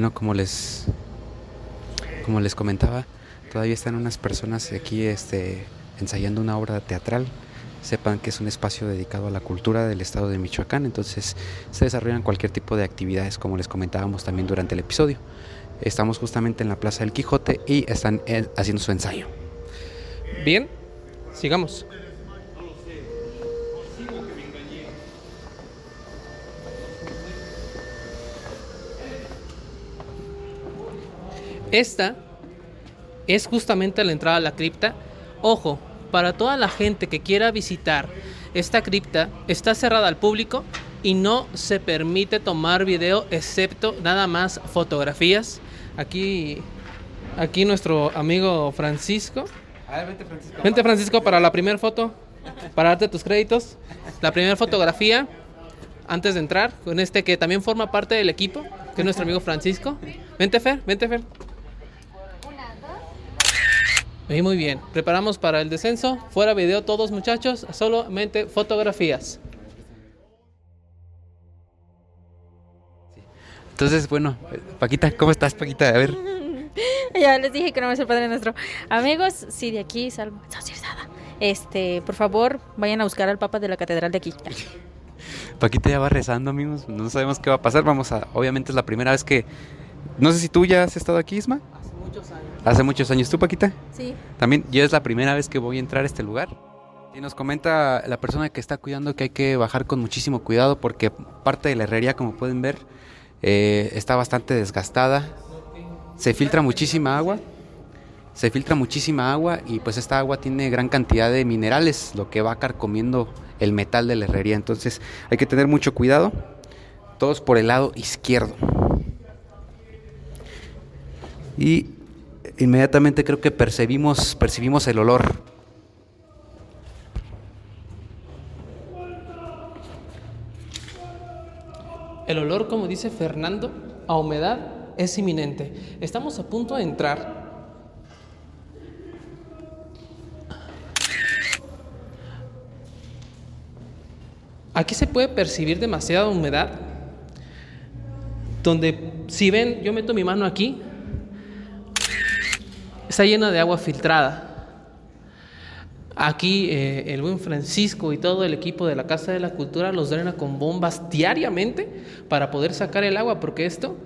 Bueno, como les, como les comentaba, todavía están unas personas aquí este, ensayando una obra teatral. Sepan que es un espacio dedicado a la cultura del estado de Michoacán, entonces se desarrollan cualquier tipo de actividades como les comentábamos también durante el episodio. Estamos justamente en la Plaza del Quijote y están eh, haciendo su ensayo. Bien, sigamos. Esta es justamente la entrada a la cripta. Ojo, para toda la gente que quiera visitar esta cripta, está cerrada al público y no se permite tomar video excepto nada más fotografías. Aquí, aquí nuestro amigo Francisco. Vente Francisco para la primera foto, para darte tus créditos. La primera fotografía antes de entrar con este que también forma parte del equipo, que es nuestro amigo Francisco. Vente Fer, vente Fer. Muy, muy bien. Preparamos para el descenso. Fuera video todos muchachos, solamente fotografías. Entonces, bueno, Paquita, ¿cómo estás, Paquita? A ver, <laughs> ya les dije que no es el Padre Nuestro. Amigos, sí, de aquí, salvo. Este, por favor, vayan a buscar al Papa de la Catedral de aquí. <laughs> Paquita ya va rezando, amigos. No sabemos qué va a pasar. Vamos a, obviamente es la primera vez que. No sé si tú ya has estado aquí, Isma. Hace muchos años. Hace muchos años. ¿Tú, Paquita? Sí. También, yo es la primera vez que voy a entrar a este lugar. Y nos comenta la persona que está cuidando que hay que bajar con muchísimo cuidado porque parte de la herrería, como pueden ver, eh, está bastante desgastada. Se filtra muchísima agua. Se filtra muchísima agua y pues esta agua tiene gran cantidad de minerales, lo que va carcomiendo el metal de la herrería. Entonces hay que tener mucho cuidado. Todos por el lado izquierdo. Y inmediatamente creo que percibimos, percibimos el olor. El olor, como dice Fernando, a humedad es inminente. Estamos a punto de entrar. Aquí se puede percibir demasiada humedad. Donde, si ven, yo meto mi mano aquí, está llena de agua filtrada. Aquí eh, el buen Francisco y todo el equipo de la Casa de la Cultura los drena con bombas diariamente para poder sacar el agua, porque esto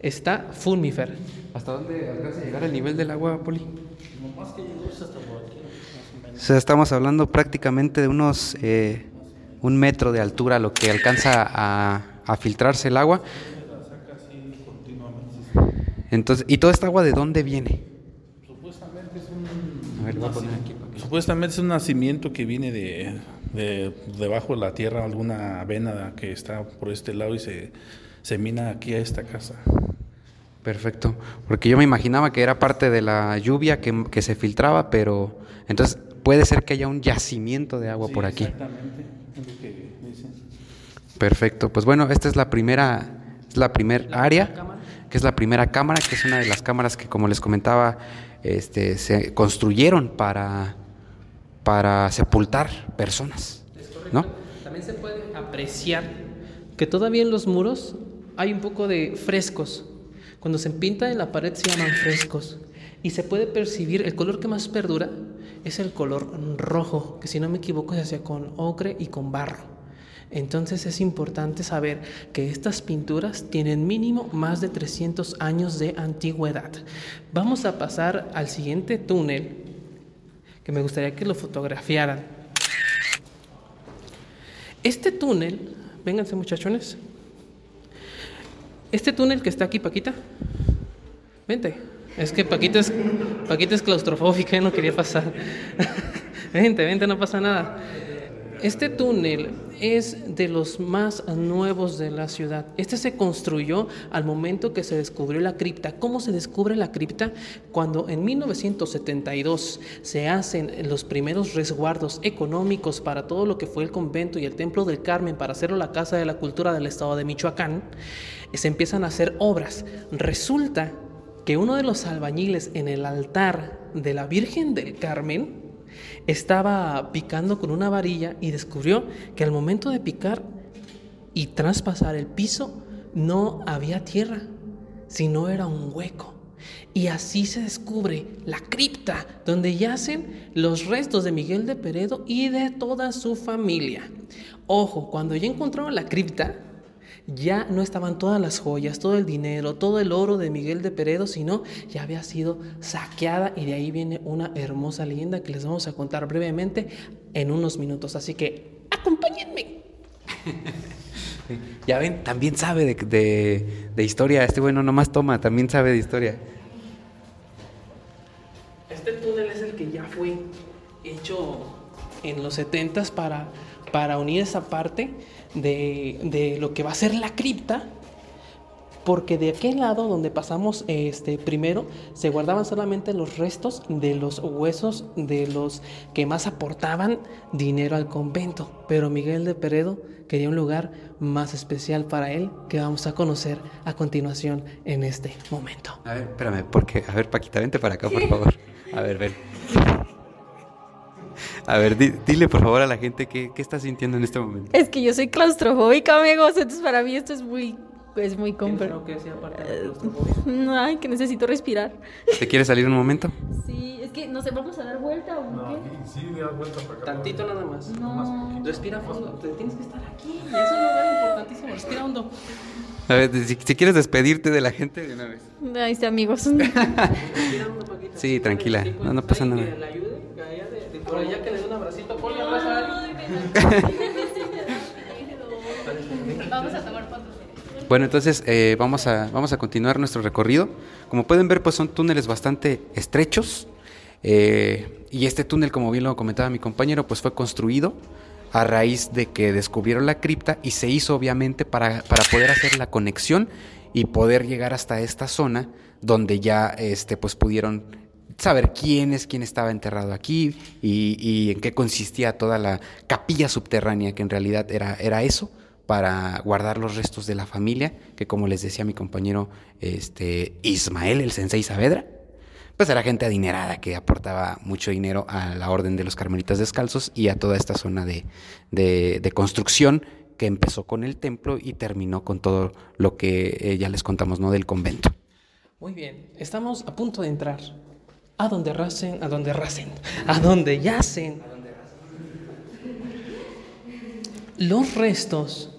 está fulmifer. ¿Hasta dónde alcanza a llegar el nivel del agua, Poli? O sea, estamos hablando prácticamente de unos eh, un metro de altura lo que alcanza a, a filtrarse el agua. Entonces, ¿y toda esta agua de dónde viene? A ver, voy a poner aquí. para que- Supuestamente es un nacimiento que viene de, de- debajo de la tierra, alguna vena que está por este lado y se, se mina aquí a esta casa. Perfecto, porque yo me imaginaba que era parte de la lluvia que, que se filtraba, pero entonces puede ser que haya un yacimiento de agua Sí, por aquí. Exactamente, es lo que dicen. Perfecto, pues bueno, esta es la primera, es la primer área, que es la primera cámara, que es una de las cámaras que, como les comentaba, este, se construyeron para, para sepultar personas, ¿no? También se puede apreciar que todavía en los muros hay un poco de frescos. Cuando se pinta en la pared se llaman frescos. Y se puede percibir, el color que más perdura es el color rojo, que si no me equivoco se hacía con ocre y con barro. Entonces es importante saber que estas pinturas tienen mínimo más de 300 años de antigüedad. Vamos a pasar al siguiente túnel, que me gustaría que lo fotografiaran. Este túnel, vénganse muchachones. Este túnel que está aquí, Paquita. Vente. Es que Paquita es, Paquita es claustrofóbica no quería pasar. <laughs> vente, vente, no pasa nada. Este túnel es de los más nuevos de la ciudad. Este se construyó al momento que se descubrió la cripta. ¿Cómo se descubre la cripta? Cuando en 1972 se hacen los primeros resguardos económicos para todo lo que fue el convento y el templo del Carmen para hacerlo la Casa de la Cultura del Estado de Michoacán, se empiezan a hacer obras. Resulta que uno de los albañiles en el altar de la Virgen del Carmen estaba picando con una varilla y descubrió que al momento de picar y traspasar el piso no había tierra, sino era un hueco. Y así se descubre la cripta donde yacen los restos de Miguel de Peredo y de toda su familia. Ojo, cuando ya encontraron la cripta, ya no estaban todas las joyas, todo el dinero, todo el oro de Miguel de Peredo, sino ya había sido saqueada y de ahí viene una hermosa leyenda que les vamos a contar brevemente en unos minutos. Así que acompáñenme. <laughs> Ya ven, también sabe de, de- de historia. Este bueno nomás toma, también sabe de historia. Este túnel es el que ya fue hecho en los 70 para, para unir esa parte de, de lo que va a ser la cripta. Porque de aquel lado donde pasamos este, primero se guardaban solamente los restos de los huesos de los que más aportaban dinero al convento. Pero Miguel de Peredo quería un lugar más especial para él que vamos a conocer a continuación en este momento. A ver, espérame, porque. A ver, Paquita, vente para acá, por favor. A ver, ven. A ver, di- dile por favor a la gente qué, qué está sintiendo en este momento. Es que yo soy claustrofóbica, amigos, entonces para mí esto es muy, es muy la claustrofobia. No, Ay, que necesito respirar. ¿Te quieres salir un momento? Sí, es que no sé, vamos a dar vuelta o qué. Sí, da vuelta para acá. Tantito nada más. No. Respira fondo. Te tienes que estar aquí. Es un lugar importantísimo. Respira hondo. A ver, si, si quieres despedirte de la gente de una vez. Ay, sí, amigos. Respira hondo, Paquita. Sí, tranquila. No, no pasa nada. Ayude, que le dé un abracito. Ponle abrazo a alguien. <laughs> Vamos a tomar fotos. Bueno, entonces eh, vamos, a, vamos a continuar nuestro recorrido. Como pueden ver, pues son túneles bastante estrechos. eh, y este túnel, como bien lo comentaba mi compañero, pues fue construido a raíz de que descubrieron la cripta y se hizo obviamente para, para poder hacer la conexión y poder llegar hasta esta zona donde ya este, pues pudieron saber quién es quién estaba enterrado aquí y, en qué consistía toda la capilla subterránea, que en realidad era, era eso, para guardar los restos de la familia, que como les decía mi compañero este, Ismael, el sensei Saavedra, pues era gente adinerada que aportaba mucho dinero a la orden de los carmelitas descalzos y a toda esta zona de, de- de construcción que empezó con el templo y terminó con todo lo que eh, ya les contamos, ¿no? Del convento. Muy bien. Estamos a punto de entrar. A donde racen, a donde racen, a donde yacen. Los restos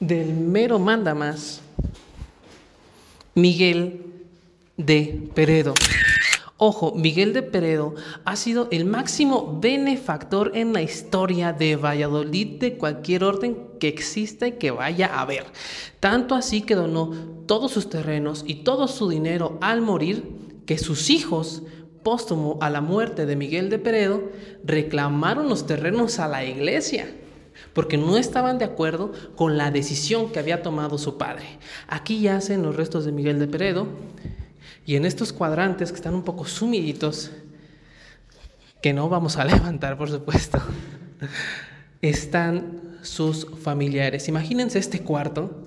del mero mandamás Miguel de Peredo. Ojo, Miguel de Peredo ha sido el máximo benefactor en la historia de Valladolid de cualquier orden que exista y que vaya a haber. Tanto así que donó todos sus terrenos y todo su dinero al morir que sus hijos, póstumo a la muerte de Miguel de Peredo, reclamaron los terrenos a la iglesia porque no estaban de acuerdo con la decisión que había tomado su padre. Aquí yacen los restos de Miguel de Peredo y en estos cuadrantes que están un poco sumiditos, que no vamos a <laughs> levantar por supuesto, están sus familiares. Imagínense este cuarto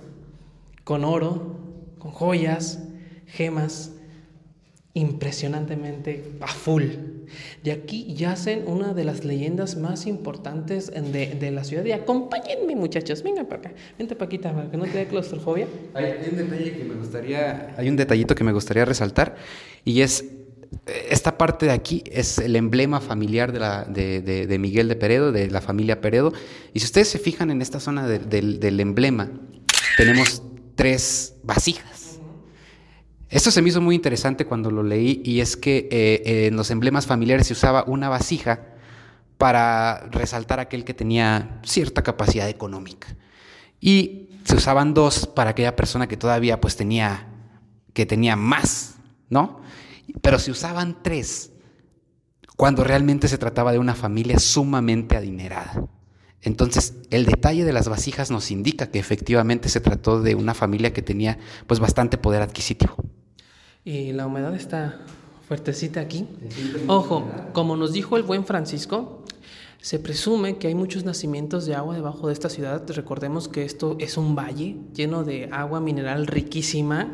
con oro, con joyas, gemas, impresionantemente a full. De aquí yacen una de las leyendas más importantes de, de la ciudad. Y acompáñenme, muchachos, vengan para acá. Vente, Paquita, para que no te dé claustrofobia. Hay, hay un detalle que me gustaría, hay un detallito que me gustaría resaltar y es eh, esta parte de aquí es el emblema familiar de, la, de, de- de Miguel de Peredo, de la familia Peredo. Y si ustedes se fijan en esta zona de- del- del emblema, tenemos tres vasijas. Esto se me hizo muy interesante cuando lo leí y es que eh, en los emblemas familiares se usaba una vasija para resaltar aquel que tenía cierta capacidad económica. Y se usaban dos para aquella persona que todavía pues tenía, que tenía más, ¿no? Pero se usaban tres cuando realmente se trataba de una familia sumamente adinerada. Entonces, el detalle de las vasijas nos indica que efectivamente se trató de una familia que tenía pues bastante poder adquisitivo. Y la humedad está fuertecita aquí. Ojo, como nos dijo el buen Francisco, se presume que hay muchos nacimientos de agua debajo de esta ciudad. Recordemos que esto es un valle lleno de agua mineral riquísima.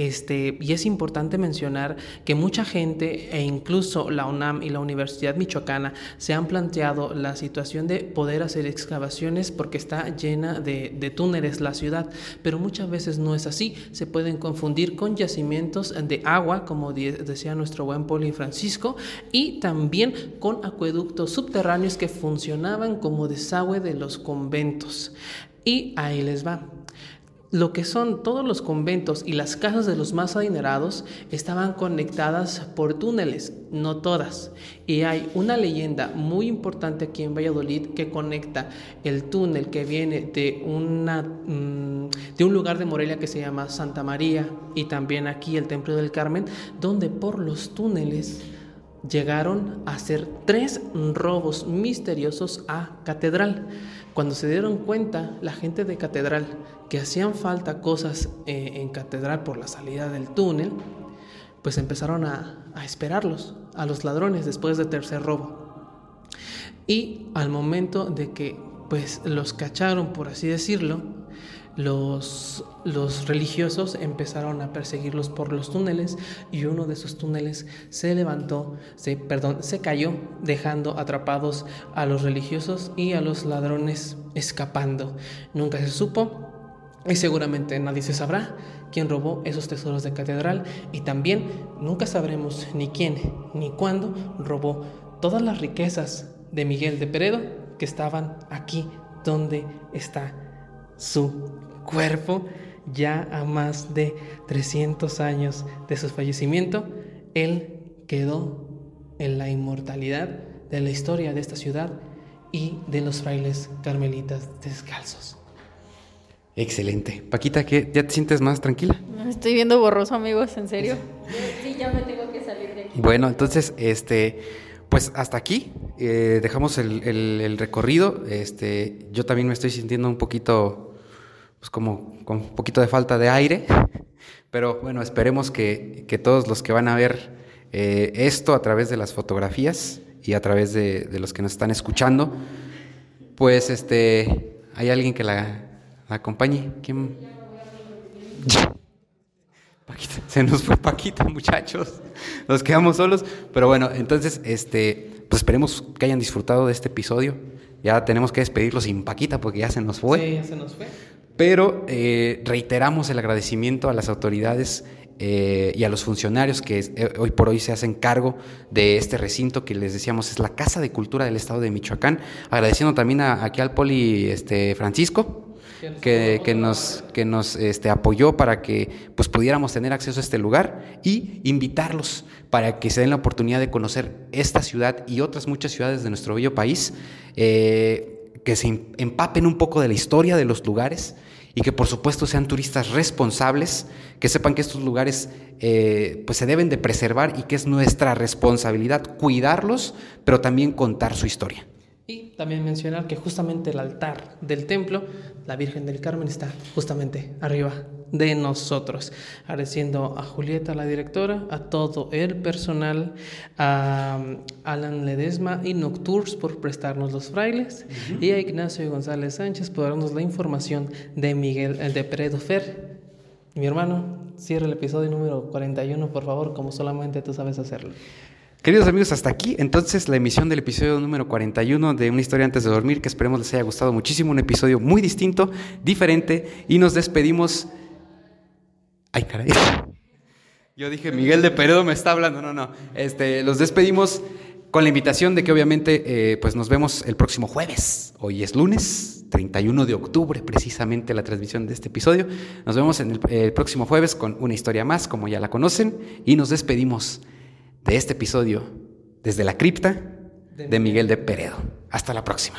Este, y es importante mencionar que mucha gente e incluso la UNAM y la Universidad Michoacana se han planteado la situación de poder hacer excavaciones porque está llena de, de túneles la ciudad, pero muchas veces no es así. Se pueden confundir con yacimientos de agua, como decía nuestro buen Poli Francisco, y también con acueductos subterráneos que funcionaban como desagüe de los conventos. Y ahí les va. Lo que son todos los conventos y las casas de los más adinerados estaban conectadas por túneles, no todas. Y hay una leyenda muy importante aquí en Valladolid que conecta el túnel que viene de, mm, de un lugar de Morelia que se llama Santa María y también aquí el Templo del Carmen, donde por los túneles llegaron a hacer tres robos misteriosos a catedral. Cuando se dieron cuenta la gente de catedral que hacían falta cosas eh, en catedral por la salida del túnel, pues empezaron a, a esperarlos, a los ladrones después del tercer robo. Y al momento de que pues los cacharon, por así decirlo, los, religiosos empezaron a perseguirlos por los túneles y uno de esos túneles se levantó, se, perdón, se cayó, dejando atrapados a los religiosos y a los ladrones escapando. Nunca se supo y seguramente nadie se sabrá quién robó esos tesoros de catedral y también nunca sabremos ni quién ni cuándo robó todas las riquezas de Miguel de Peredo que estaban aquí donde está su cuerpo ya a más de 300 años de su fallecimiento, él quedó en la inmortalidad de la historia de esta ciudad y de los frailes carmelitas descalzos. Excelente. Paquita, ¿qué? ¿ya te sientes más tranquila? Estoy viendo borroso, amigos, ¿en serio? Sí, ya me tengo que salir de aquí. Bueno, entonces, este, pues hasta aquí eh, dejamos el, el- el recorrido. Este, yo también me estoy sintiendo un poquito, pues como con un poquito de falta de aire, pero bueno, esperemos que, que todos los que van a ver eh, esto a través de las fotografías y a través de, de los que nos están escuchando, pues este, hay alguien que la, la acompañe. ¿Quién? Paquita, <laughs> se nos fue Paquita, muchachos. Nos quedamos solos. Pero bueno, entonces, este, pues esperemos que hayan disfrutado de este episodio. Ya tenemos que despedirlos sin Paquita porque ya se nos fue. Sí, ya se nos fue. Pero eh, reiteramos el agradecimiento a las autoridades eh, y a los funcionarios que eh, hoy por hoy se hacen cargo de este recinto que les decíamos es la Casa de Cultura del Estado de Michoacán. Agradeciendo también a, aquí al Poli este, Francisco, que, nos, que nos este, apoyó para que pues, pudiéramos tener acceso a este lugar y invitarlos para que se den la oportunidad de conocer esta ciudad y otras muchas ciudades de nuestro bello país, que se em- empapen un poco de la historia de los lugares y que por supuesto sean turistas responsables, que sepan que estos lugares eh, pues se deben de preservar y que es nuestra responsabilidad cuidarlos, pero también contar su historia. Y también mencionar que justamente el altar del templo, la Virgen del Carmen, está justamente arriba de nosotros. Agradeciendo a Julieta, la directora, a todo el personal, a um, Alan Ledesma y Noctours por prestarnos los frailes, y a Ignacio González Sánchez por darnos la información de Miguel eh, de Peredo Fer. Mi hermano, cierra el episodio número 41, por favor, como solamente tú sabes hacerlo. Queridos amigos, hasta aquí entonces la emisión del episodio número 41 de Una historia antes de dormir, que esperemos les haya gustado muchísimo, un episodio muy distinto, diferente, y nos despedimos... Ay, caray. Yo dije, Miguel de Peredo me está hablando, no, no. Este, los despedimos con la invitación de que obviamente eh, pues nos vemos el próximo jueves. Hoy es lunes, 31 de octubre, precisamente la transmisión de este episodio. Nos vemos en el, el próximo jueves con una historia más, como ya la conocen, y nos despedimos de este episodio desde la cripta de Miguel de Peredo. Hasta la próxima.